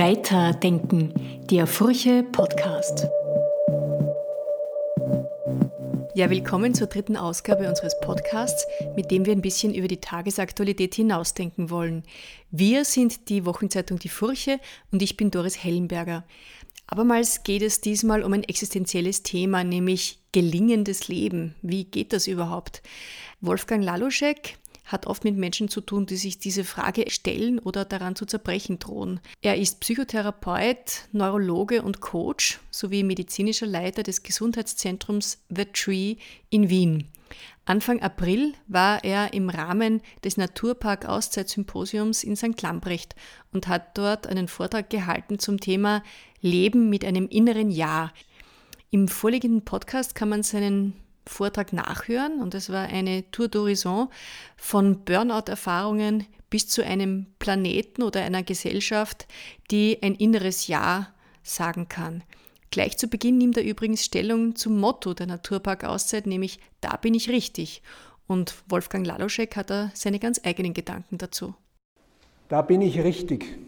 Weiterdenken, der Furche Podcast. Ja, willkommen zur dritten Ausgabe unseres Podcasts, mit dem wir ein bisschen über die Tagesaktualität hinausdenken wollen. Wir sind die Wochenzeitung Die Furche und ich bin Doris Hellenberger. Abermals geht es diesmal um ein existenzielles Thema, nämlich gelingendes Leben. Wie geht das überhaupt? Wolfgang Laluschek hat oft mit Menschen zu tun, die sich diese Frage stellen oder daran zu zerbrechen drohen. Er ist Psychotherapeut, Neurologe und Coach sowie medizinischer Leiter des Gesundheitszentrums The Tree in Wien. Anfang April war er im Rahmen des Naturpark Auszeit-Symposiums in St. Lambrecht und hat dort einen Vortrag gehalten zum Thema Leben mit einem inneren Ja. Im vorliegenden Podcast kann man seinen Vortrag nachhören und es war eine Tour d'Horizon von Burnout-Erfahrungen bis zu einem Planeten oder einer Gesellschaft, die ein inneres Ja sagen kann. Gleich zu Beginn nimmt er übrigens Stellung zum Motto der Naturpark-Auszeit, nämlich Da bin ich richtig. Und Wolfgang Laloschek hat da seine ganz eigenen Gedanken dazu. Da bin ich richtig.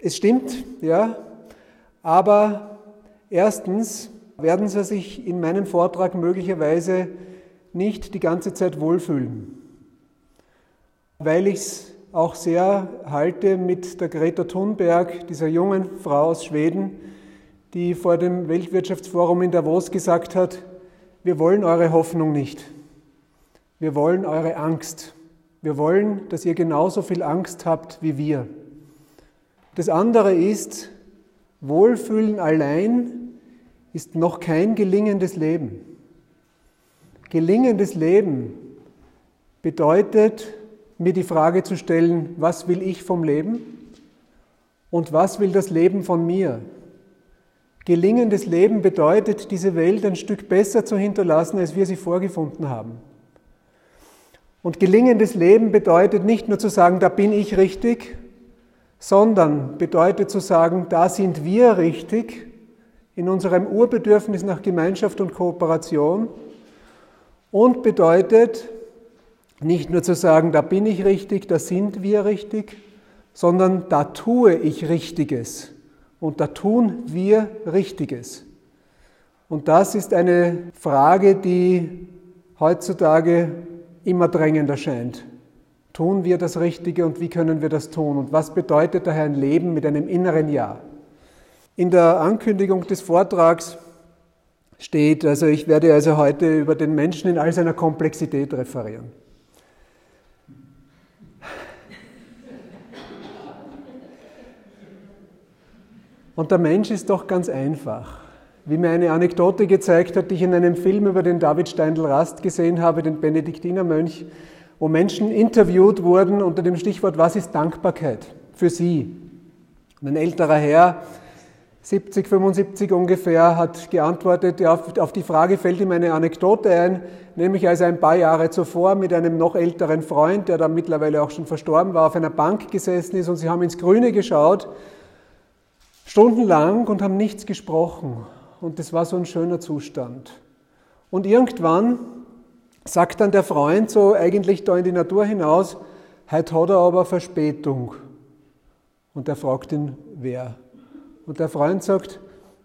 Es stimmt, ja, aber erstens werden Sie sich in meinem Vortrag möglicherweise nicht die ganze Zeit wohlfühlen, weil ich es auch sehr halte mit der Greta Thunberg, dieser jungen Frau aus Schweden, die vor dem Weltwirtschaftsforum in Davos gesagt hat, wir wollen eure Hoffnung nicht, wir wollen eure Angst, wir wollen, dass ihr genauso viel Angst habt wie wir. Das andere ist, Wohlfühlen allein ist noch kein gelingendes Leben. Gelingendes Leben bedeutet, mir die Frage zu stellen, was will ich vom Leben und was will das Leben von mir? Gelingendes Leben bedeutet, diese Welt ein Stück besser zu hinterlassen, als wir sie vorgefunden haben. Und gelingendes Leben bedeutet nicht nur zu sagen, da bin ich richtig, sondern bedeutet zu sagen, da sind wir richtig in unserem Urbedürfnis nach Gemeinschaft und Kooperation und bedeutet nicht nur zu sagen, da bin ich richtig, da sind wir richtig, sondern da tue ich Richtiges und da tun wir Richtiges. Und das ist eine Frage, die heutzutage immer drängender scheint. Tun wir das Richtige und wie können wir das tun? Und was bedeutet daher ein Leben mit einem inneren Ja? In der Ankündigung des Vortrags steht, also ich werde also heute über den Menschen in all seiner Komplexität referieren. Und der Mensch ist doch ganz einfach. Wie mir eine Anekdote gezeigt hat, die ich in einem Film über den David Steindl-Rast gesehen habe, den Benediktinermönch, wo Menschen interviewt wurden unter dem Stichwort Was ist Dankbarkeit für sie? Und ein älterer Herr 70, 75 ungefähr, hat geantwortet, ja, auf die Frage fällt ihm eine Anekdote ein, nämlich als er ein paar Jahre zuvor mit einem noch älteren Freund, der dann mittlerweile auch schon verstorben war, auf einer Bank gesessen ist und sie haben ins Grüne geschaut, stundenlang und haben nichts gesprochen. Und das war so ein schöner Zustand. Und irgendwann sagt dann der Freund so eigentlich da in die Natur hinaus, heute hat er aber Verspätung. Und er fragt ihn, wer? Und der Freund sagt,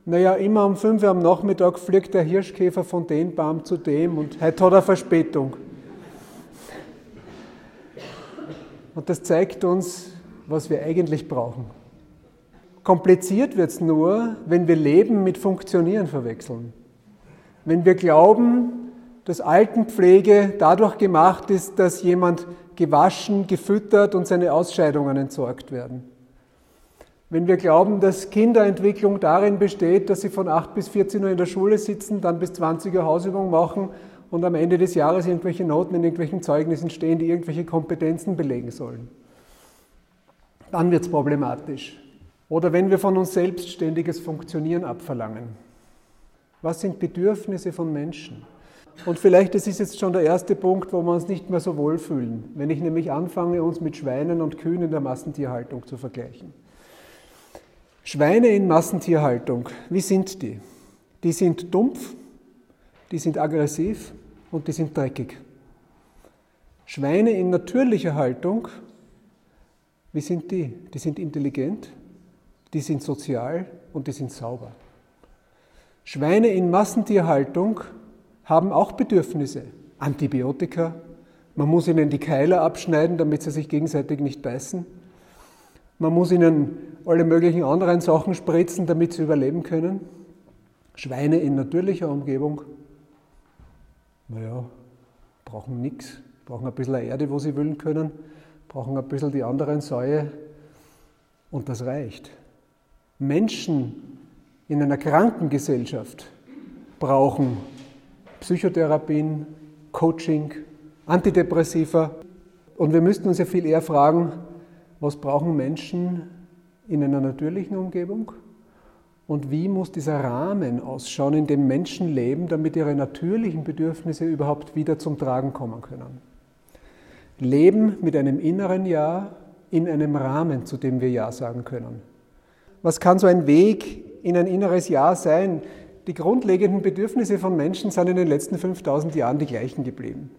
naja, immer um 5 Uhr am Nachmittag fliegt der Hirschkäfer von dem Baum zu dem und heute hat er Verspätung. Und das zeigt uns, was wir eigentlich brauchen. Kompliziert wird es nur, wenn wir Leben mit Funktionieren verwechseln. Wenn wir glauben, dass Altenpflege dadurch gemacht ist, dass jemand gewaschen, gefüttert und seine Ausscheidungen entsorgt werden. Wenn wir glauben, dass Kinderentwicklung darin besteht, dass sie von 8 bis 14 Uhr in der Schule sitzen, dann bis 20 Uhr Hausübung machen und am Ende des Jahres irgendwelche Noten in irgendwelchen Zeugnissen stehen, die irgendwelche Kompetenzen belegen sollen, dann wird es problematisch. Oder wenn wir von uns selbst ständiges Funktionieren abverlangen. Was sind Bedürfnisse von Menschen? Und vielleicht, das ist jetzt schon der erste Punkt, wo wir uns nicht mehr so wohlfühlen, wenn ich nämlich anfange, uns mit Schweinen und Kühen in der Massentierhaltung zu vergleichen. Schweine in Massentierhaltung, wie sind die? Die sind dumpf, die sind aggressiv und die sind dreckig. Schweine in natürlicher Haltung Wie sind die? Die sind intelligent, die sind sozial und die sind sauber. Schweine in Massentierhaltung haben auch Bedürfnisse. Antibiotika, man muss ihnen die Keiler abschneiden, damit sie sich gegenseitig nicht beißen. Man muss ihnen alle möglichen anderen Sachen spritzen, damit sie überleben können. Schweine in natürlicher Umgebung, naja, brauchen nichts, brauchen ein bisschen Erde, wo sie wühlen können, brauchen ein bisschen die anderen Säue. Und das reicht. Menschen in einer Krankengesellschaft brauchen Psychotherapien, Coaching, Antidepressiva. Und wir müssten uns ja viel eher fragen, was brauchen Menschen in einer natürlichen Umgebung und wie muss dieser Rahmen ausschauen, in dem Menschen leben, damit ihre natürlichen Bedürfnisse überhaupt wieder zum Tragen kommen können. Leben mit einem inneren Ja in einem Rahmen, zu dem wir Ja sagen können. Was kann so ein Weg in ein inneres Ja sein? Die grundlegenden Bedürfnisse von Menschen sind in den letzten 5000 Jahren die gleichen geblieben.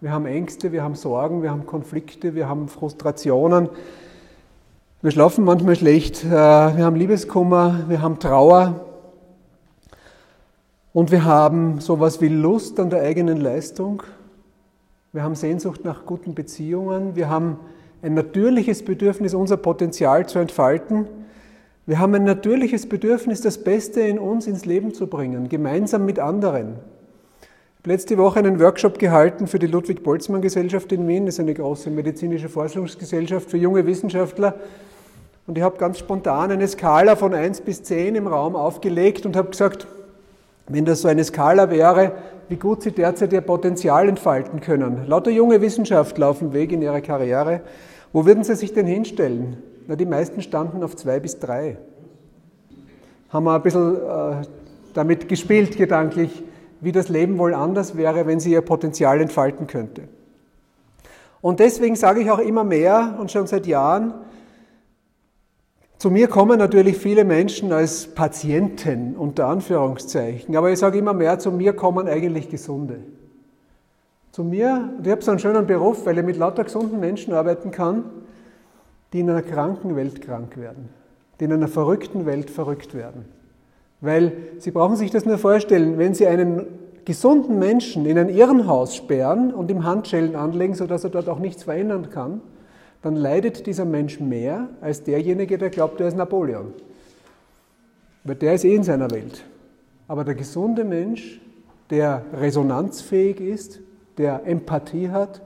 Wir haben Ängste, wir haben Sorgen, wir haben Konflikte, wir haben Frustrationen, wir schlafen manchmal schlecht, äh, wir haben Liebeskummer, wir haben Trauer und wir haben sowas wie Lust an der eigenen Leistung. Wir haben Sehnsucht nach guten Beziehungen. Wir haben ein natürliches Bedürfnis, unser Potenzial zu entfalten. Wir haben ein natürliches Bedürfnis, das Beste in uns ins Leben zu bringen, gemeinsam mit anderen. Ich habe letzte Woche einen Workshop gehalten für die Ludwig-Boltzmann-Gesellschaft in Wien. Das ist eine große medizinische Forschungsgesellschaft für junge Wissenschaftler. Und ich habe ganz spontan eine Skala von 1 bis 10 im Raum aufgelegt und habe gesagt, wenn das so eine Skala wäre, wie gut sie derzeit ihr Potenzial entfalten können. Lauter junge Wissenschaftler auf dem Weg in ihre Karriere. Wo würden sie sich denn hinstellen? Na, die meisten standen auf 2 bis 3. Haben wir ein bisschen äh, damit gespielt, gedanklich, wie das Leben wohl anders wäre, wenn sie ihr Potenzial entfalten könnte. Und deswegen sage ich auch immer mehr und schon seit Jahren, zu mir kommen natürlich viele Menschen als Patienten unter Anführungszeichen, aber ich sage immer mehr, zu mir kommen eigentlich Gesunde. Zu mir, und ich habe so einen schönen Beruf, weil ich mit lauter gesunden Menschen arbeiten kann, die in einer kranken Welt krank werden, die in einer verrückten Welt verrückt werden. Weil Sie brauchen sich das nur vorstellen, wenn Sie einen gesunden Menschen in ein Irrenhaus sperren und ihm Handschellen anlegen, sodass er dort auch nichts verändern kann, dann leidet dieser Mensch mehr als derjenige, der glaubt, er ist Napoleon. Weil der ist eh in seiner Welt. Aber der gesunde Mensch, der resonanzfähig ist, der Empathie hat,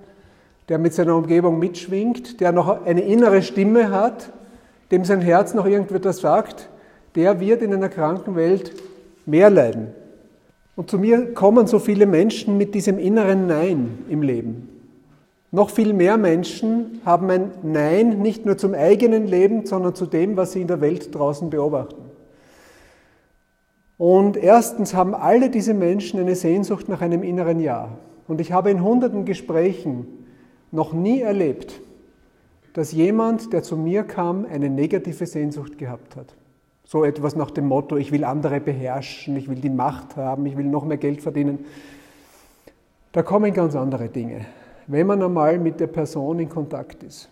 der mit seiner Umgebung mitschwingt, der noch eine innere Stimme hat, dem sein Herz noch irgendetwas sagt, der wird in einer kranken Welt mehr leiden. Und zu mir kommen so viele Menschen mit diesem inneren Nein im Leben. Noch viel mehr Menschen haben ein Nein nicht nur zum eigenen Leben, sondern zu dem, was sie in der Welt draußen beobachten. Und erstens haben alle diese Menschen eine Sehnsucht nach einem inneren Ja. Und ich habe in hunderten Gesprächen noch nie erlebt, dass jemand, der zu mir kam, eine negative Sehnsucht gehabt hat. So etwas nach dem Motto, ich will andere beherrschen, ich will die Macht haben, ich will noch mehr Geld verdienen. Da kommen ganz andere Dinge wenn man einmal mit der Person in Kontakt ist.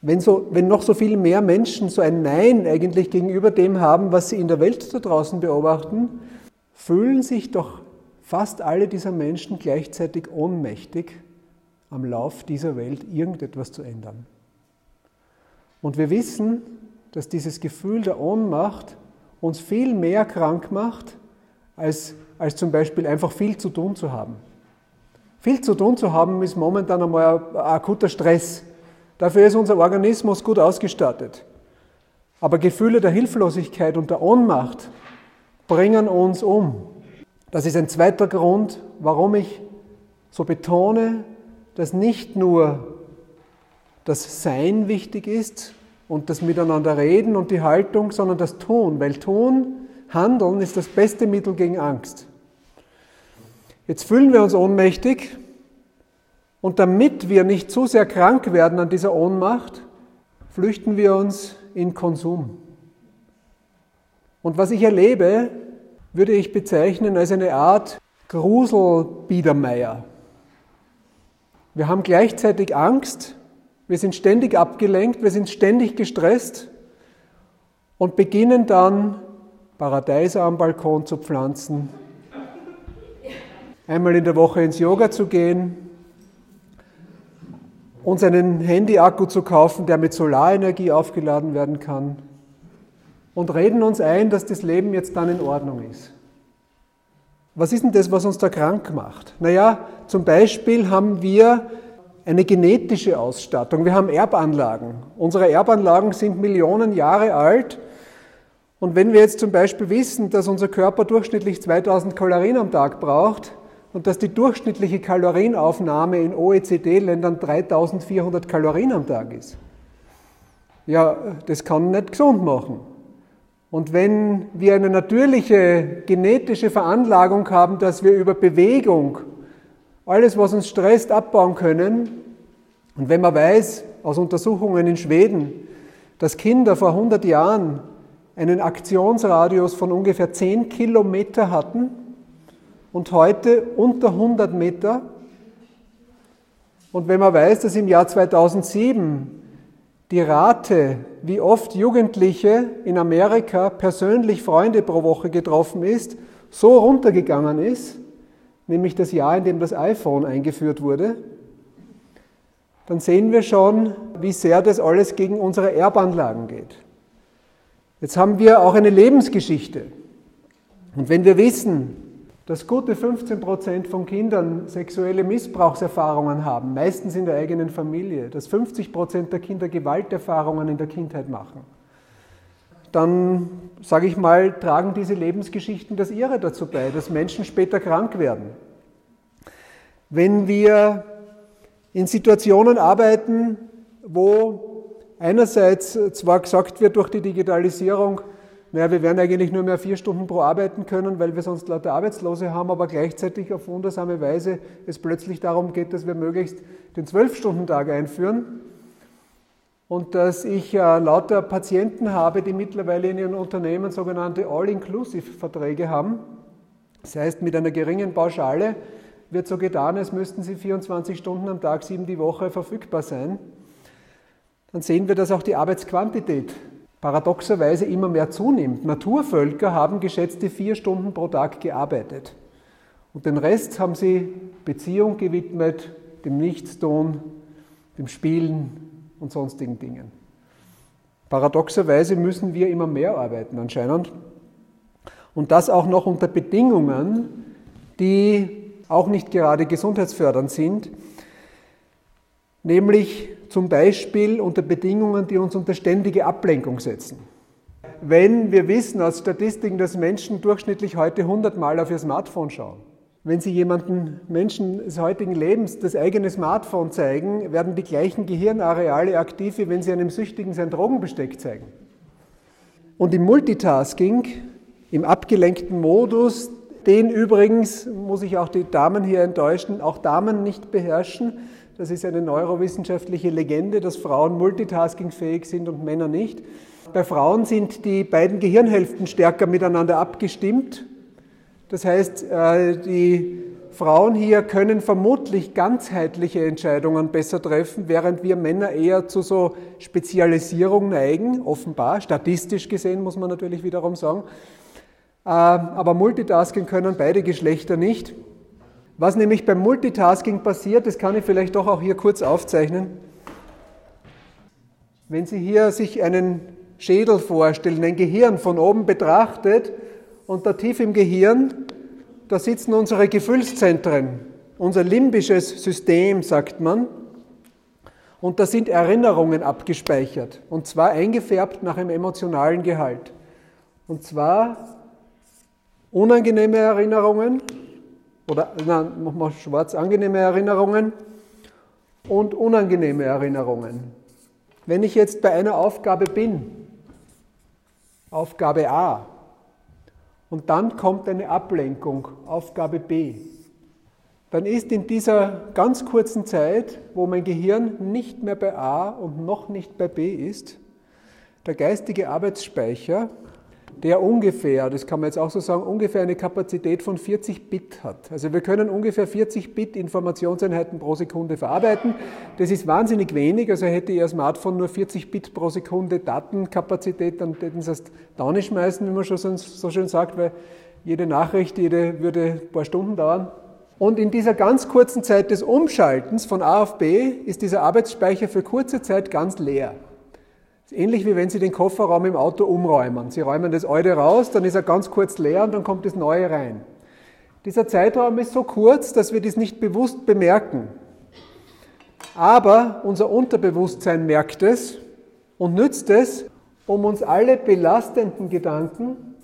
Wenn, so, wenn noch so viel mehr Menschen so ein Nein eigentlich gegenüber dem haben, was sie in der Welt da draußen beobachten, fühlen sich doch fast alle dieser Menschen gleichzeitig ohnmächtig, am Lauf dieser Welt irgendetwas zu ändern. Und wir wissen, dass dieses Gefühl der Ohnmacht uns viel mehr krank macht, als, als zum Beispiel einfach viel zu tun zu haben. Viel zu tun zu haben ist momentan einmal ein akuter Stress. Dafür ist unser Organismus gut ausgestattet. Aber Gefühle der Hilflosigkeit und der Ohnmacht bringen uns um. Das ist ein zweiter Grund, warum ich so betone, dass nicht nur das Sein wichtig ist und das Miteinander reden und die Haltung, sondern das Tun, weil Tun, Handeln ist das beste Mittel gegen Angst. Jetzt fühlen wir uns ohnmächtig und damit wir nicht zu sehr krank werden an dieser Ohnmacht, flüchten wir uns in Konsum. Und was ich erlebe, würde ich bezeichnen als eine Art Gruselbiedermeier. Wir haben gleichzeitig Angst, Wir sind ständig abgelenkt, wir sind ständig gestresst und beginnen dann Paradeiser am Balkon zu pflanzen, einmal in der Woche ins Yoga zu gehen, uns einen Handy-Akku zu kaufen, der mit Solarenergie aufgeladen werden kann und reden uns ein, dass das Leben jetzt dann in Ordnung ist. Was ist denn das, was uns da krank macht? Naja, zum Beispiel haben wir eine genetische Ausstattung. Wir haben Erbanlagen. Unsere Erbanlagen sind Millionen Jahre alt. Und wenn wir jetzt zum Beispiel wissen, dass unser Körper durchschnittlich 2000 Kalorien am Tag braucht und dass die durchschnittliche Kalorienaufnahme in OECD-Ländern 3400 Kalorien am Tag ist, ja, das kann nicht gesund machen. Und wenn wir eine natürliche genetische Veranlagung haben, dass wir über Bewegung alles, was uns stresst, abbauen können, und wenn man weiß aus Untersuchungen in Schweden, dass Kinder vor 100 Jahren einen Aktionsradius von ungefähr 10 Kilometer hatten und heute unter 100 Meter, und wenn man weiß, dass im Jahr 2007 die Rate, wie oft Jugendliche in Amerika persönlich Freunde pro Woche getroffen ist, so runtergegangen ist, nämlich das Jahr, in dem das iPhone eingeführt wurde, dann sehen wir schon, wie sehr das alles gegen unsere Erbanlagen geht. Jetzt haben wir auch eine Lebensgeschichte. Und wenn wir wissen, dass gute 15 Prozent von Kindern sexuelle Missbrauchserfahrungen haben, meistens in der eigenen Familie, dass 50 Prozent der Kinder Gewalterfahrungen in der Kindheit machen, dann, sage ich mal, tragen diese Lebensgeschichten das ihre dazu bei, dass Menschen später krank werden. Wenn wir in Situationen arbeiten, wo einerseits zwar gesagt wird durch die Digitalisierung, naja, wir werden eigentlich nur mehr vier Stunden pro arbeiten können, weil wir sonst lauter Arbeitslose haben, aber gleichzeitig auf wundersame Weise es plötzlich darum geht, dass wir möglichst den Zwölf-Stunden-Tag einführen und dass ich äh, lauter Patienten habe, die mittlerweile in ihren Unternehmen sogenannte All-Inclusive-Verträge haben. Das heißt, mit einer geringen Pauschale wird so getan, als müssten sie 24 Stunden am Tag, sieben die Woche verfügbar sein. Dann sehen wir, dass auch die Arbeitsquantität paradoxerweise immer mehr zunimmt. Naturvölker haben geschätzte vier Stunden pro Tag gearbeitet. Und den Rest haben sie Beziehung gewidmet, dem Nichtstun, dem Spielen und sonstigen Dingen. Paradoxerweise müssen wir immer mehr arbeiten anscheinend. Und das auch noch unter Bedingungen, die auch nicht gerade gesundheitsfördernd sind, nämlich zum Beispiel unter Bedingungen, die uns unter ständige Ablenkung setzen. Wenn wir wissen aus Statistiken, dass Menschen durchschnittlich heute 100 Mal auf ihr Smartphone schauen, wenn Sie jemanden, Menschen des heutigen Lebens, das eigene Smartphone zeigen, werden die gleichen Gehirnareale aktiv, wie wenn Sie einem Süchtigen sein Drogenbesteck zeigen. Und im Multitasking, im abgelenkten Modus, den übrigens, muss ich auch die Damen hier enttäuschen, auch Damen nicht beherrschen, das ist eine neurowissenschaftliche Legende, dass Frauen multitaskingfähig sind und Männer nicht. Bei Frauen sind die beiden Gehirnhälften stärker miteinander abgestimmt. Das heißt, äh, die Frauen hier können vermutlich ganzheitliche Entscheidungen besser treffen, während wir Männer eher zu so Spezialisierung neigen, offenbar, statistisch gesehen muss man natürlich wiederum sagen. Äh, aber Multitasking können beide Geschlechter nicht. Was nämlich beim Multitasking passiert, das kann ich vielleicht doch auch hier kurz aufzeichnen. Wenn Sie hier sich einen Schädel vorstellen, ein Gehirn von oben betrachtet und da tief im Gehirn, da sitzen unsere Gefühlszentren, unser limbisches System, sagt man. Und da sind Erinnerungen abgespeichert und zwar eingefärbt nach einem emotionalen Gehalt. Und zwar unangenehme Erinnerungen, oder nein, wir schwarz, angenehme Erinnerungen und unangenehme Erinnerungen. Wenn ich jetzt bei einer Aufgabe bin, Aufgabe A, und dann kommt eine Ablenkung, Aufgabe B, dann ist in dieser ganz kurzen Zeit, wo mein Gehirn nicht mehr bei A und noch nicht bei B ist, der geistige Arbeitsspeicher der ungefähr, das kann man jetzt auch so sagen, ungefähr eine Kapazität von 40 Bit hat. Also wir können ungefähr 40 Bit Informationseinheiten pro Sekunde verarbeiten. Das ist wahnsinnig wenig, also hätte Ihr Smartphone nur 40 Bit pro Sekunde Datenkapazität, dann hätten Sie es da nicht schmeißen, wie man schon so schön sagt, weil jede Nachricht, jede würde ein paar Stunden dauern. Und in dieser ganz kurzen Zeit des Umschaltens von A auf B ist dieser Arbeitsspeicher für kurze Zeit ganz leer. Ähnlich wie wenn Sie den Kofferraum im Auto umräumen. Sie räumen das alte raus, dann ist er ganz kurz leer und dann kommt das neue rein. Dieser Zeitraum ist so kurz, dass wir das nicht bewusst bemerken. Aber unser Unterbewusstsein merkt es und nützt es, um uns alle belastenden Gedanken,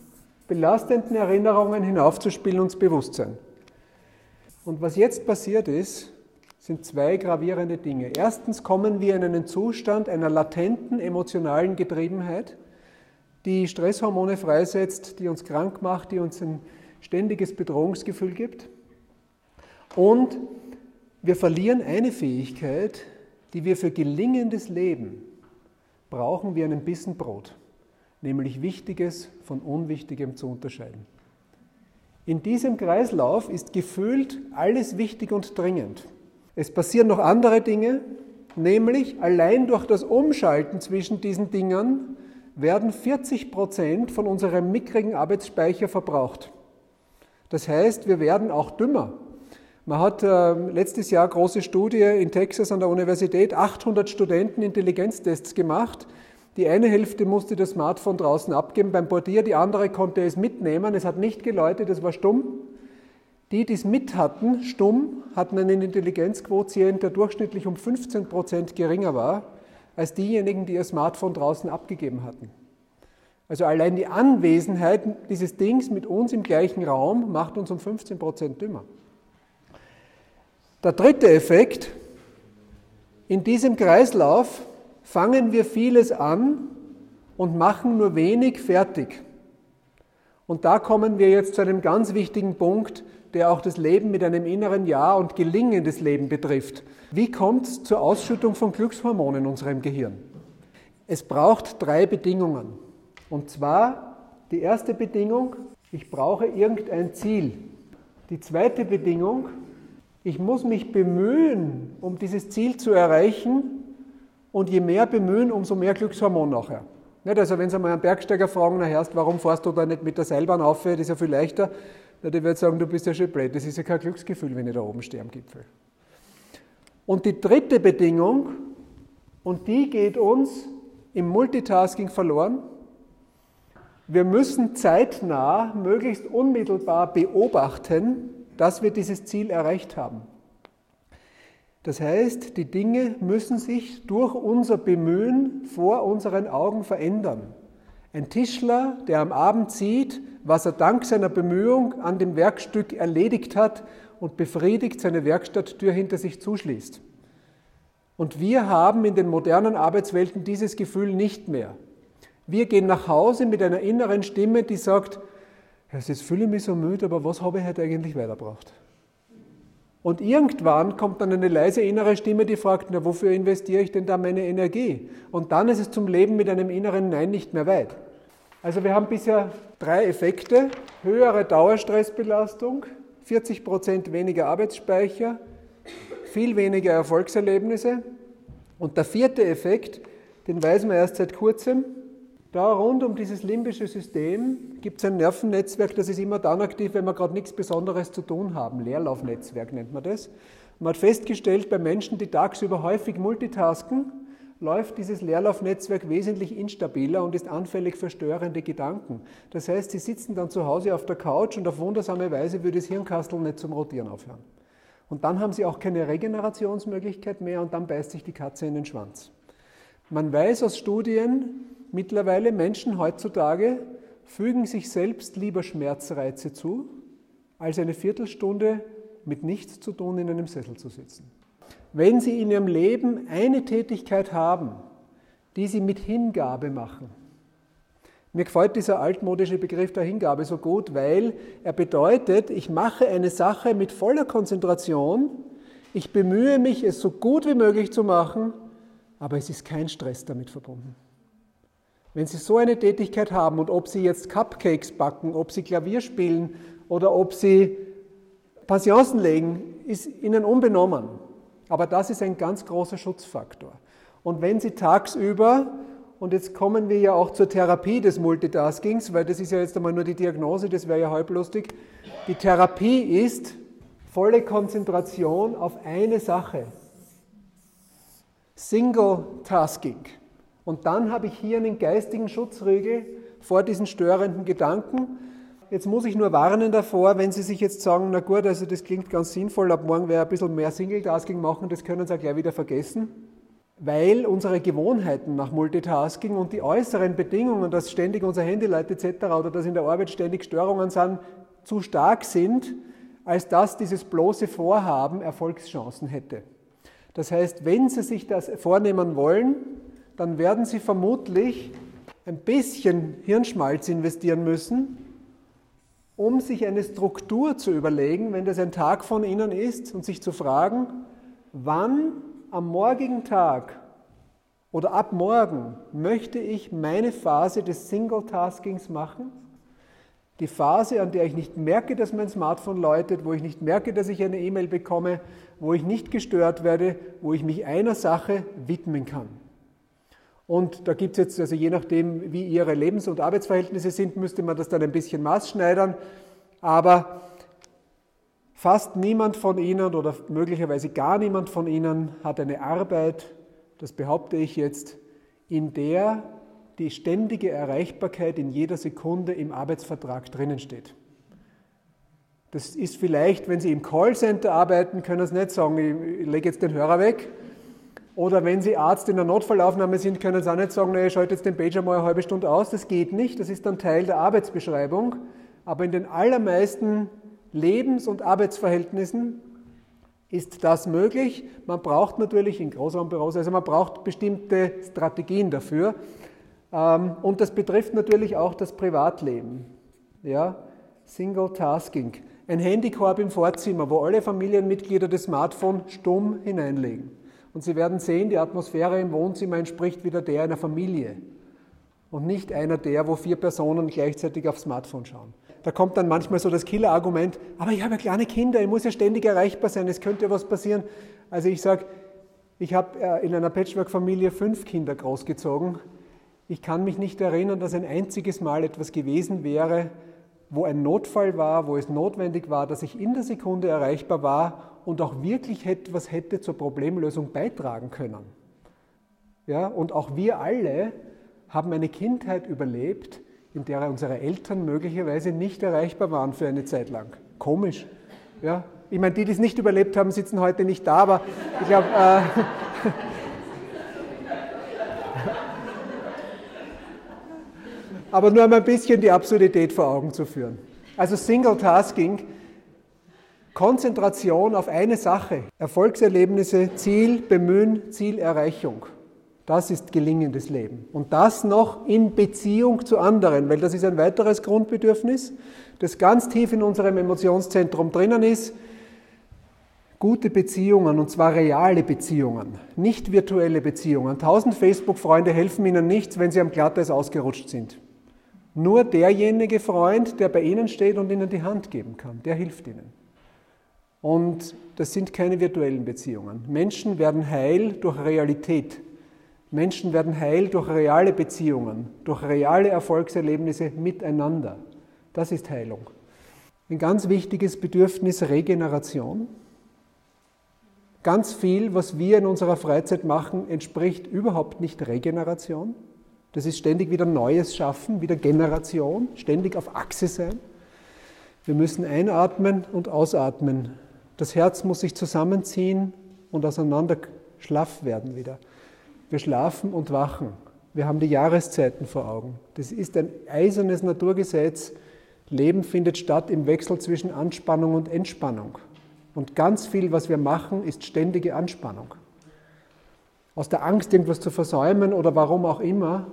belastenden Erinnerungen hinaufzuspielen ins Bewusstsein. Und was jetzt passiert ist, sind zwei gravierende Dinge. Erstens kommen wir in einen Zustand einer latenten emotionalen Getriebenheit, die Stresshormone freisetzt, die uns krank macht, die uns ein ständiges Bedrohungsgefühl gibt. Und wir verlieren eine Fähigkeit, die wir für gelingendes Leben brauchen, wie einen Bissen Brot, nämlich Wichtiges von Unwichtigem zu unterscheiden. In diesem Kreislauf ist gefühlt alles wichtig und dringend. Es passieren noch andere Dinge, nämlich allein durch das Umschalten zwischen diesen Dingen werden 40 Prozent von unserem mickrigen Arbeitsspeicher verbraucht. Das heißt, wir werden auch dümmer. Man hat äh, letztes Jahr große Studie in Texas an der Universität, 800 Studenten Intelligenztests gemacht. Die eine Hälfte musste das Smartphone draußen abgeben beim Portier, die andere konnte es mitnehmen. Es hat nicht geläutet, es war stumm. Die, die es mit hatten, stumm, hatten einen Intelligenzquotient, der durchschnittlich um 15 Prozent geringer war, als diejenigen, die ihr Smartphone draußen abgegeben hatten. Also allein die Anwesenheit dieses Dings mit uns im gleichen Raum macht uns um 15 Prozent dümmer. Der dritte Effekt, in diesem Kreislauf fangen wir vieles an und machen nur wenig fertig. Und da kommen wir jetzt zu einem ganz wichtigen Punkt, der auch das Leben mit einem inneren Ja und gelingendes Leben betrifft. Wie kommt es zur Ausschüttung von Glückshormonen in unserem Gehirn? Es braucht drei Bedingungen. Und zwar die erste Bedingung, ich brauche irgendein Ziel. Die zweite Bedingung, ich muss mich bemühen, um dieses Ziel zu erreichen. Und je mehr bemühen, umso mehr Glückshormon nachher. Nicht? Also wenn Sie mal einen Bergsteiger fragen, na warum fährst du da nicht mit der Seilbahn auf, das ist ja viel leichter, na, die wird sagen, du bist ja schon blöd, das ist ja kein Glücksgefühl, wenn ich da oben stehe am Gipfel. Und die dritte Bedingung, und die geht uns im Multitasking verloren, wir müssen zeitnah, möglichst unmittelbar beobachten, dass wir dieses Ziel erreicht haben. Das heißt, die Dinge müssen sich durch unser Bemühen vor unseren Augen verändern. Ein Tischler, der am Abend sieht, was er dank seiner Bemühung an dem Werkstück erledigt hat und befriedigt seine Werkstatttür hinter sich zuschließt. Und wir haben in den modernen Arbeitswelten dieses Gefühl nicht mehr. Wir gehen nach Hause mit einer inneren Stimme, die sagt, jetzt fühle ich mich so müde, aber was habe ich heute eigentlich weitergebracht? Und irgendwann kommt dann eine leise innere Stimme, die fragt, na, wofür investiere ich denn da meine Energie? Und dann ist es zum Leben mit einem inneren Nein nicht mehr weit. Also wir haben bisher drei Effekte. Höhere Dauerstressbelastung, 40 Prozent weniger Arbeitsspeicher, viel weniger Erfolgserlebnisse. Und der vierte Effekt, den weiß man erst seit kurzem, da rund um dieses limbische System gibt es ein Nervennetzwerk, das ist immer dann aktiv, wenn wir gerade nichts Besonderes zu tun haben. Leerlaufnetzwerk nennt man das. Man hat festgestellt, bei Menschen, die tagsüber häufig multitasken, läuft dieses Leerlaufnetzwerk wesentlich instabiler und ist anfällig für störende Gedanken. Das heißt, sie sitzen dann zu Hause auf der Couch und auf wundersame Weise würde das Hirnkastel nicht zum Rotieren aufhören. Und dann haben sie auch keine Regenerationsmöglichkeit mehr und dann beißt sich die Katze in den Schwanz. Man weiß aus Studien, mittlerweile Menschen heutzutage fügen sich selbst lieber Schmerzreize zu, als eine Viertelstunde mit nichts zu tun in einem Sessel zu sitzen. Wenn Sie in Ihrem Leben eine Tätigkeit haben, die Sie mit Hingabe machen, mir gefällt dieser altmodische Begriff der Hingabe so gut, weil er bedeutet, ich mache eine Sache mit voller Konzentration, ich bemühe mich, es so gut wie möglich zu machen, aber es ist kein Stress damit verbunden. Wenn Sie so eine Tätigkeit haben und ob Sie jetzt Cupcakes backen, ob Sie Klavier spielen oder ob Sie Passionsen legen, ist Ihnen unbenommen. Aber das ist ein ganz großer Schutzfaktor. Und wenn Sie tagsüber, und jetzt kommen wir ja auch zur Therapie des Multitaskings, weil das ist ja jetzt einmal nur die Diagnose, das wäre ja halblustig. Die Therapie ist volle Konzentration auf eine Sache. Single Tasking. Und dann habe ich hier einen geistigen Schutzriegel vor diesen störenden Gedanken. Jetzt muss ich nur warnen davor, wenn Sie sich jetzt sagen, na gut, also das klingt ganz sinnvoll, ab morgen wäre ein bisschen mehr Single-Tasking machen, das können Sie auch gleich wieder vergessen, weil unsere Gewohnheiten nach Multitasking und die äußeren Bedingungen, dass ständig unser Handy leitet etc. oder dass in der Arbeit ständig Störungen sind, zu stark sind, als dass dieses bloße Vorhaben Erfolgschancen hätte. Das heißt, wenn Sie sich das vornehmen wollen, dann werden Sie vermutlich ein bisschen Hirnschmalz investieren müssen, um sich eine Struktur zu überlegen, wenn das ein Tag von Ihnen ist, und sich zu fragen, wann am morgigen Tag oder ab morgen möchte ich meine Phase des Single-Taskings machen? Die Phase, an der ich nicht merke, dass mein Smartphone läutet, wo ich nicht merke, dass ich eine E-Mail bekomme, wo ich nicht gestört werde, wo ich mich einer Sache widmen kann. Und da gibt es jetzt, also je nachdem, wie Ihre Lebens- und Arbeitsverhältnisse sind, müsste man das dann ein bisschen maßschneidern. Aber fast niemand von Ihnen oder möglicherweise gar niemand von Ihnen hat eine Arbeit, das behaupte ich jetzt, in der die ständige Erreichbarkeit in jeder Sekunde im Arbeitsvertrag drinnen steht. Das ist vielleicht, wenn Sie im Callcenter arbeiten, können Sie nicht sagen, ich lege jetzt den Hörer weg, oder wenn Sie Arzt in der Notfallaufnahme sind, können Sie auch nicht sagen, ich schalte jetzt den Pager mal eine halbe Stunde aus. Das geht nicht, das ist dann Teil der Arbeitsbeschreibung. Aber in den allermeisten Lebens- und Arbeitsverhältnissen ist das möglich. Man braucht natürlich in Großraumbüros, also man braucht bestimmte Strategien dafür. Ähm, und das betrifft natürlich auch das Privatleben. Ja? Single Tasking. Ein Handykorb im Vorzimmer, wo alle Familienmitglieder das Smartphone stumm hineinlegen. Und Sie werden sehen, die Atmosphäre im Wohnzimmer entspricht wieder der einer Familie und nicht einer der, wo vier Personen gleichzeitig aufs Smartphone schauen. Da kommt dann manchmal so das Killer-Argument, aber ich habe ja kleine Kinder, ich muss ja ständig erreichbar sein, es könnte ja was passieren. Also ich sage, ich habe äh, in einer Patchwork-Familie fünf Kinder großgezogen. Ich kann mich nicht erinnern, dass ein einziges Mal etwas gewesen wäre, wo ein Notfall war, wo es notwendig war, dass ich in der Sekunde erreichbar war und auch wirklich etwas hätte zur Problemlösung beitragen können. Ja, und auch wir alle haben eine Kindheit überlebt, in der unsere Eltern möglicherweise nicht erreichbar waren für eine Zeit lang. Komisch. Ja? Ich meine, die, die es nicht überlebt haben, sitzen heute nicht da, aber ich glaube, äh, aber nur um ein bisschen die Absurdität vor Augen zu führen. Also Single Tasking Konzentration auf eine Sache, Erfolgserlebnisse, Ziel, Bemühen, Zielerreichung. Das ist gelingendes Leben. Und das noch in Beziehung zu anderen, weil das ist ein weiteres Grundbedürfnis, das ganz tief in unserem Emotionszentrum drinnen ist. Gute Beziehungen, und zwar reale Beziehungen, nicht virtuelle Beziehungen. Tausend Facebook-Freunde helfen Ihnen nichts, wenn Sie am Glatteis ausgerutscht sind. Nur derjenige Freund, der bei Ihnen steht und Ihnen die Hand geben kann, der hilft Ihnen. Und das sind keine virtuellen Beziehungen. Menschen werden heil durch Realität. Menschen werden heil durch reale Beziehungen, durch reale Erfolgserlebnisse miteinander. Das ist Heilung. Ein ganz wichtiges Bedürfnis Regeneration. Ganz viel, was wir in unserer Freizeit machen, entspricht überhaupt nicht Regeneration. Das ist ständig wieder Neues schaffen, wieder Generation, ständig auf Achse sein. Wir müssen einatmen und ausatmen das Herz muss sich zusammenziehen und auseinander schlaff werden wieder. Wir schlafen und wachen. Wir haben die Jahreszeiten vor Augen. Das ist ein eisernes Naturgesetz. Leben findet statt im Wechsel zwischen Anspannung und Entspannung. Und ganz viel, was wir machen, ist ständige Anspannung. Aus der Angst, irgendwas zu versäumen oder warum auch immer.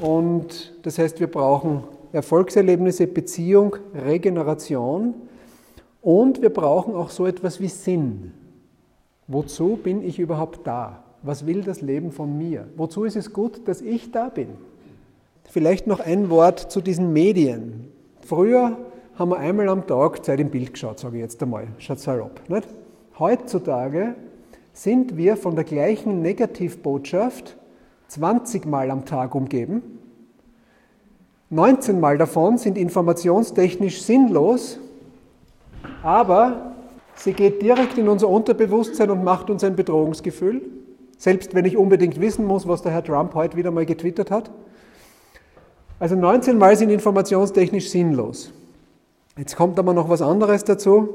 Und das heißt, wir brauchen Erfolgserlebnisse, Beziehung, Regeneration und wir brauchen auch so etwas wie Sinn. Wozu bin ich überhaupt da? Was will das Leben von mir? Wozu ist es gut, dass ich da bin? Vielleicht noch ein Wort zu diesen Medien. Früher haben wir einmal am Tag Zeit im Bild geschaut, sage ich jetzt einmal, schaut salopp. Nicht? Heutzutage sind wir von der gleichen Negativbotschaft 20 Mal am Tag umgeben. 19 Mal davon sind informationstechnisch sinnlos, aber sie geht direkt in unser Unterbewusstsein und macht uns ein Bedrohungsgefühl, selbst wenn ich unbedingt wissen muss, was der Herr Trump heute wieder mal getwittert hat. Also 19 Mal sind informationstechnisch sinnlos. Jetzt kommt aber noch was anderes dazu.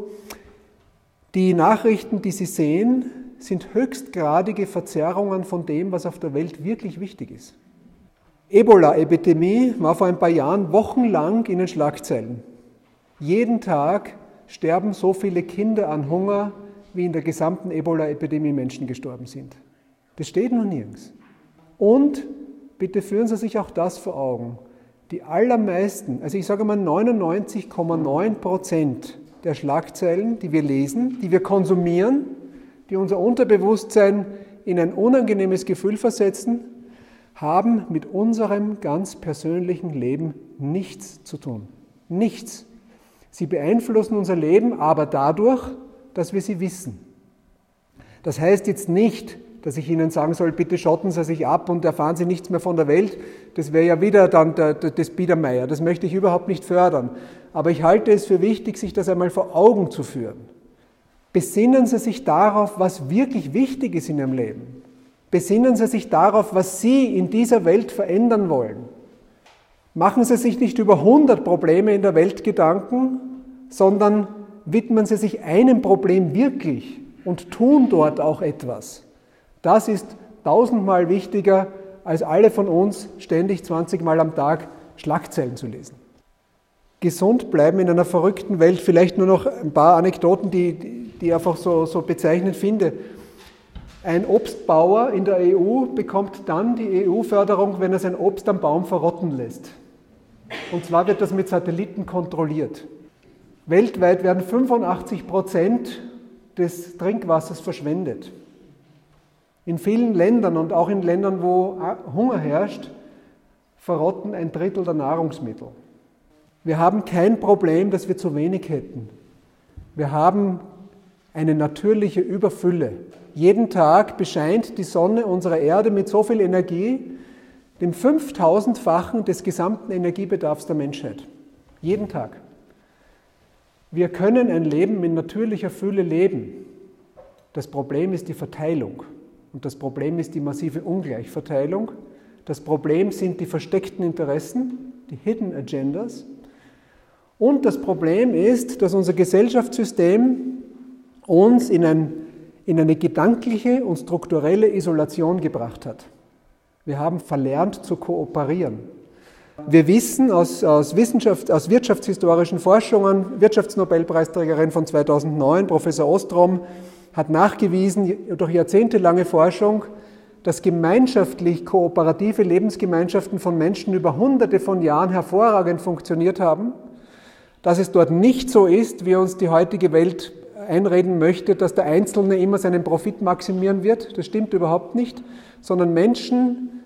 Die Nachrichten, die Sie sehen, sind höchstgradige Verzerrungen von dem, was auf der Welt wirklich wichtig ist. Ebola-Epidemie war vor ein paar Jahren wochenlang in den Schlagzeilen. Jeden Tag sterben so viele Kinder an Hunger, wie in der gesamten Ebola-Epidemie Menschen gestorben sind. Das steht noch nirgends. Und bitte führen Sie sich auch das vor Augen. Die allermeisten, also ich sage mal 99,9 Prozent der Schlagzeilen, die wir lesen, die wir konsumieren, die unser Unterbewusstsein in ein unangenehmes Gefühl versetzen, haben mit unserem ganz persönlichen Leben nichts zu tun. Nichts. Sie beeinflussen unser Leben aber dadurch, dass wir sie wissen. Das heißt jetzt nicht, dass ich Ihnen sagen soll, bitte schotten Sie sich ab und erfahren Sie nichts mehr von der Welt. Das wäre ja wieder dann der, der, das Biedermeier. Das möchte ich überhaupt nicht fördern. Aber ich halte es für wichtig, sich das einmal vor Augen zu führen. Besinnen Sie sich darauf, was wirklich wichtig ist in Ihrem Leben. Besinnen Sie sich darauf, was Sie in dieser Welt verändern wollen. Machen Sie sich nicht über 100 Probleme in der Welt Gedanken, sondern widmen Sie sich einem Problem wirklich und tun dort auch etwas. Das ist tausendmal wichtiger, als alle von uns ständig 20 Mal am Tag Schlagzeilen zu lesen. Gesund bleiben in einer verrückten Welt, vielleicht nur noch ein paar Anekdoten, die, die ich einfach so, so bezeichnend finde. Ein Obstbauer in der EU bekommt dann die EU-Förderung, wenn er sein Obst am Baum verrotten lässt. Und zwar wird das mit Satelliten kontrolliert. Weltweit werden 85 Prozent des Trinkwassers verschwendet. In vielen Ländern und auch in Ländern, wo Hunger herrscht, verrotten ein Drittel der Nahrungsmittel. Wir haben kein Problem, dass wir zu wenig hätten. Wir haben eine natürliche Überfülle. Jeden Tag bescheint die Sonne unserer Erde mit so viel Energie, dem 5000-fachen des gesamten Energiebedarfs der Menschheit. Jeden Tag. Wir können ein Leben in natürlicher Fülle leben. Das Problem ist die Verteilung. Und das Problem ist die massive Ungleichverteilung. Das Problem sind die versteckten Interessen, die Hidden Agendas. Und das Problem ist, dass unser Gesellschaftssystem uns in, ein, in eine gedankliche und strukturelle Isolation gebracht hat. Wir haben verlernt zu kooperieren. Wir wissen aus, aus, Wissenschaft, aus wirtschaftshistorischen Forschungen, Wirtschaftsnobelpreisträgerin von 2009, Professor Ostrom, hat nachgewiesen durch jahrzehntelange Forschung, dass gemeinschaftlich kooperative Lebensgemeinschaften von Menschen über hunderte von Jahren hervorragend funktioniert haben, dass es dort nicht so ist, wie uns die heutige Welt einreden möchte, dass der Einzelne immer seinen Profit maximieren wird. Das stimmt überhaupt nicht, sondern Menschen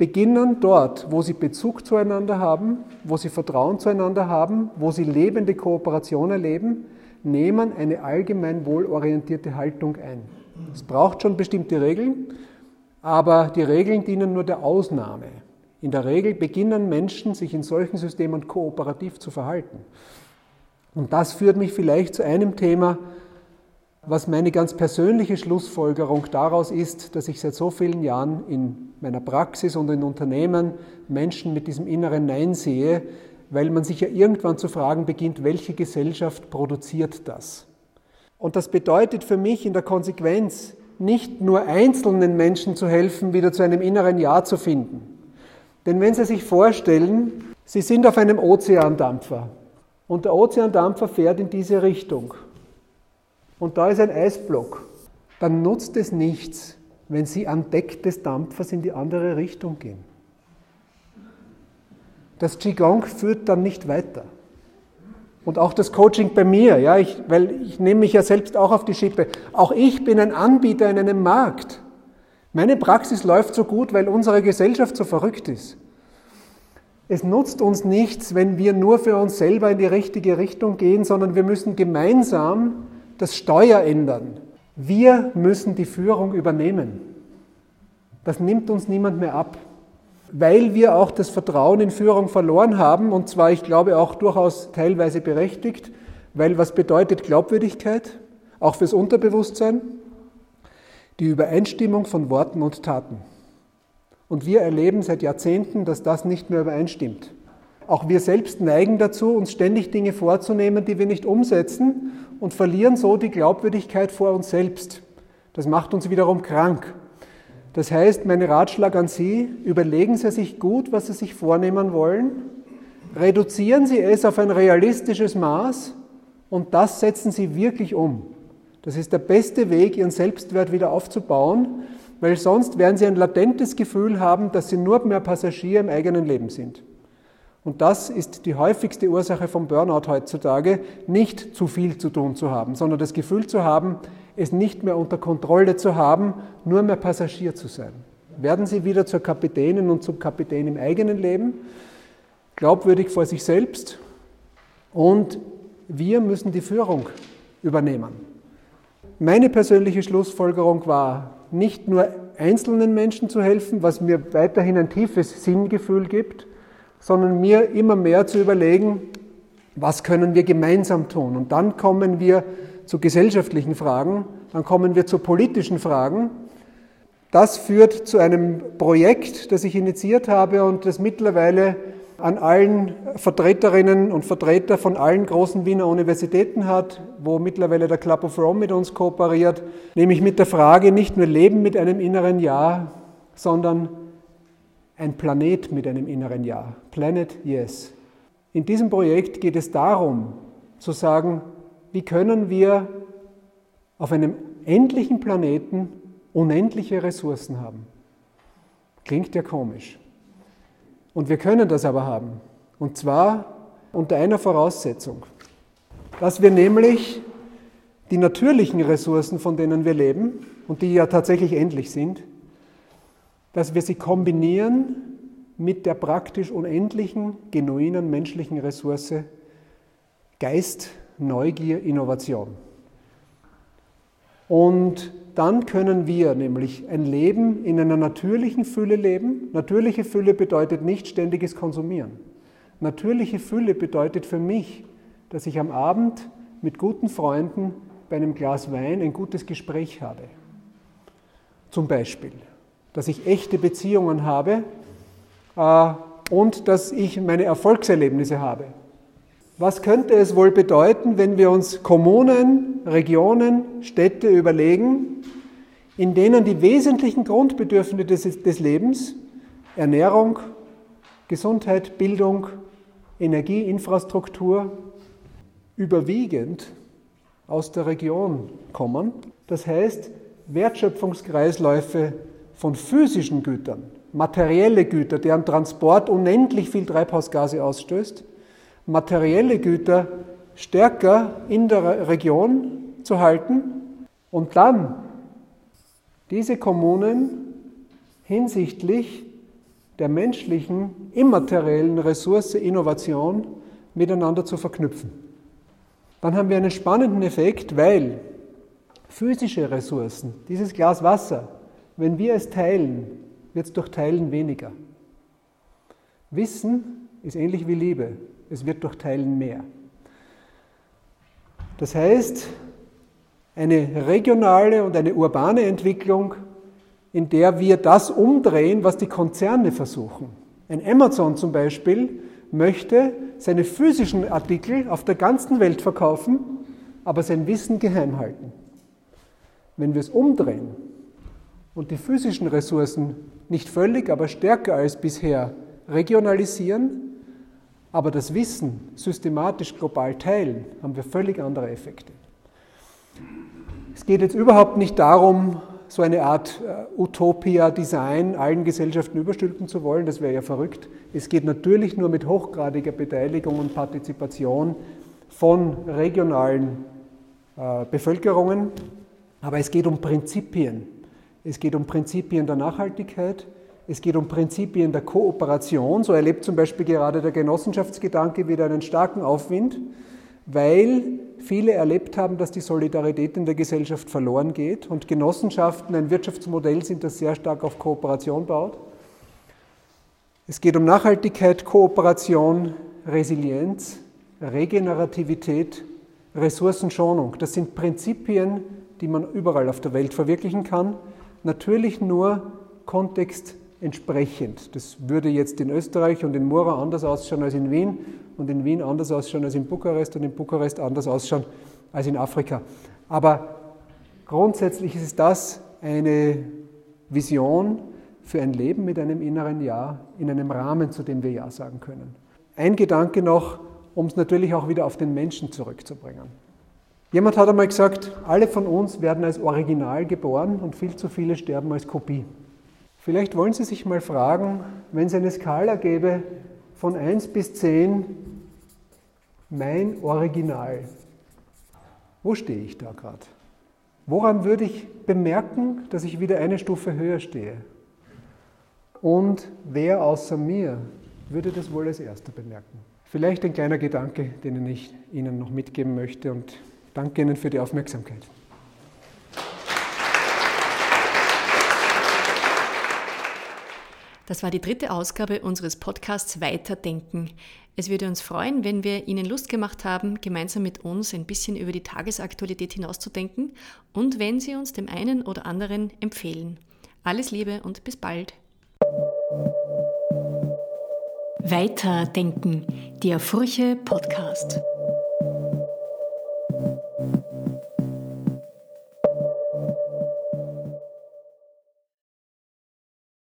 beginnen dort, wo sie Bezug zueinander haben, wo sie Vertrauen zueinander haben, wo sie lebende Kooperation erleben, nehmen eine allgemein wohlorientierte Haltung ein. Es braucht schon bestimmte Regeln, aber die Regeln dienen nur der Ausnahme. In der Regel beginnen Menschen, sich in solchen Systemen kooperativ zu verhalten. Und das führt mich vielleicht zu einem Thema, was meine ganz persönliche Schlussfolgerung daraus ist, dass ich seit so vielen Jahren in meiner Praxis und in Unternehmen Menschen mit diesem inneren Nein sehe, weil man sich ja irgendwann zu fragen beginnt, welche Gesellschaft produziert das? Und das bedeutet für mich in der Konsequenz, nicht nur einzelnen Menschen zu helfen, wieder zu einem inneren Ja zu finden. Denn wenn Sie sich vorstellen, Sie sind auf einem Ozeandampfer und der Ozeandampfer fährt in diese Richtung und da ist ein Eisblock, dann nutzt es nichts, wenn Sie an Deck des Dampfers in die andere Richtung gehen. Das Qigong führt dann nicht weiter. Und auch das Coaching bei mir, ja, ich, weil ich nehme mich ja selbst auch auf die Schippe. Auch ich bin ein Anbieter in einem Markt. Meine Praxis läuft so gut, weil unsere Gesellschaft so verrückt ist. Es nutzt uns nichts, wenn wir nur für uns selber in die richtige Richtung gehen, sondern wir müssen gemeinsam das Steuer ändern. Wir müssen die Führung übernehmen. Das nimmt uns niemand mehr ab, weil wir auch das Vertrauen in Führung verloren haben, und zwar, ich glaube, auch durchaus teilweise berechtigt, weil was bedeutet Glaubwürdigkeit, auch fürs Unterbewusstsein? Die Übereinstimmung von Worten und Taten. Und wir erleben seit Jahrzehnten, dass das nicht mehr übereinstimmt. Auch wir selbst neigen dazu, uns ständig Dinge vorzunehmen, die wir nicht umsetzen und verlieren so die Glaubwürdigkeit vor uns selbst. Das macht uns wiederum krank. Das heißt, mein Ratschlag an Sie, überlegen Sie sich gut, was Sie sich vornehmen wollen, reduzieren Sie es auf ein realistisches Maß und das setzen Sie wirklich um. Das ist der beste Weg, Ihren Selbstwert wieder aufzubauen, weil sonst werden Sie ein latentes Gefühl haben, dass Sie nur mehr Passagier im eigenen Leben sind. Und das ist die häufigste Ursache vom Burnout heutzutage, nicht zu viel zu tun zu haben, sondern das Gefühl zu haben, es nicht mehr unter Kontrolle zu haben, nur mehr Passagier zu sein. Werden Sie wieder zur Kapitänin und zum Kapitän im eigenen Leben, glaubwürdig vor sich selbst und wir müssen die Führung übernehmen. Meine persönliche Schlussfolgerung war, nicht nur einzelnen Menschen zu helfen, was mir weiterhin ein tiefes Sinngefühl gibt, sondern mir immer mehr zu überlegen, was können wir gemeinsam tun. Und dann kommen wir zu gesellschaftlichen Fragen, dann kommen wir zu politischen Fragen. Das führt zu einem Projekt, das ich initiiert habe und das mittlerweile an allen Vertreterinnen und Vertreter von allen großen Wiener Universitäten hat, wo mittlerweile der Club of Rome mit uns kooperiert, nämlich mit der Frage nicht nur Leben mit einem inneren Ja, sondern ein Planet mit einem inneren Ja. Planet Yes. In diesem Projekt geht es darum, zu sagen, wie können wir auf einem endlichen Planeten unendliche Ressourcen haben. Klingt ja komisch. Und wir können das aber haben. Und zwar unter einer Voraussetzung, dass wir nämlich die natürlichen Ressourcen, von denen wir leben und die ja tatsächlich endlich sind, dass wir sie kombinieren mit der praktisch unendlichen, genuinen menschlichen Ressource Geist, Neugier, Innovation. Und dann können wir nämlich ein Leben in einer natürlichen Fülle leben. Natürliche Fülle bedeutet nicht ständiges Konsumieren. Natürliche Fülle bedeutet für mich, dass ich am Abend mit guten Freunden bei einem Glas Wein ein gutes Gespräch habe. Zum Beispiel, dass ich echte Beziehungen habe äh, und dass ich meine Erfolgserlebnisse habe. Was könnte es wohl bedeuten, wenn wir uns Kommunen, Regionen, Städte überlegen, in denen die wesentlichen Grundbedürfnisse des, des Lebens, Ernährung, Gesundheit, Bildung, Energie, Infrastruktur, überwiegend aus der Region kommen. Das heißt, Wertschöpfungskreisläufe von physischen Gütern, materielle Güter, deren Transport unendlich viel Treibhausgase ausstößt, materielle Güter stärker in der Region zu halten und dann diese Kommunen hinsichtlich der menschlichen immateriellen Ressource Innovation miteinander zu verknüpfen. Dann haben wir einen spannenden Effekt, weil physische Ressourcen, dieses Glas Wasser, wenn wir es teilen, wird es durch Teilen weniger. Wissen ist ähnlich wie Liebe es wird durch Teilen mehr. Das heißt, eine regionale und eine urbane Entwicklung, in der wir das umdrehen, was die Konzerne versuchen. Ein Amazon zum Beispiel möchte seine physischen Artikel auf der ganzen Welt verkaufen, aber sein Wissen geheim halten. Wenn wir es umdrehen und die physischen Ressourcen nicht völlig, aber stärker als bisher regionalisieren, aber das Wissen systematisch global teilen, haben wir völlig andere Effekte. Es geht jetzt überhaupt nicht darum, so eine Art äh, Utopia-Design allen Gesellschaften überstülpen zu wollen, das wäre ja verrückt. Es geht natürlich nur mit hochgradiger Beteiligung und Partizipation von regionalen äh, Bevölkerungen, aber es geht um Prinzipien. Es geht um Prinzipien der Nachhaltigkeit, Es geht um Prinzipien der Kooperation. So erlebt zum Beispiel gerade der Genossenschaftsgedanke wieder einen starken Aufwind, weil viele erlebt haben, dass die Solidarität in der Gesellschaft verloren geht und Genossenschaften ein Wirtschaftsmodell sind, das sehr stark auf Kooperation baut. Es geht um Nachhaltigkeit, Kooperation, Resilienz, Regenerativität, Ressourcenschonung. Das sind Prinzipien, die man überall auf der Welt verwirklichen kann. Natürlich nur kontextentsprechend. Das würde jetzt in Österreich und in Mura anders ausschauen als in Wien und in Wien anders ausschauen als in Bukarest und in Bukarest anders ausschauen als in Afrika. Aber grundsätzlich ist das eine Vision für ein Leben mit einem inneren Ja in einem Rahmen, zu dem wir Ja sagen können. Ein Gedanke noch, um es natürlich auch wieder auf den Menschen zurückzubringen. Jemand hat einmal gesagt, alle von uns werden als Original geboren und viel zu viele sterben als Kopie. Vielleicht wollen Sie sich mal fragen, wenn es eine Skala gäbe von 1 bis 10, mein Original, wo stehe ich da gerade? Woran würde ich bemerken, dass ich wieder eine Stufe höher stehe? Und wer außer mir würde das wohl als erster bemerken? Vielleicht ein kleiner Gedanke, den ich Ihnen noch mitgeben möchte und danke Ihnen für die Aufmerksamkeit. Das war die dritte Ausgabe unseres Podcasts Weiterdenken. Es würde uns freuen, wenn wir Ihnen Lust gemacht haben, gemeinsam mit uns ein bisschen über die Tagesaktualität hinauszudenken und wenn Sie uns dem einen oder anderen empfehlen. Alles Liebe und bis bald. Weiterdenken, der Furche Podcast.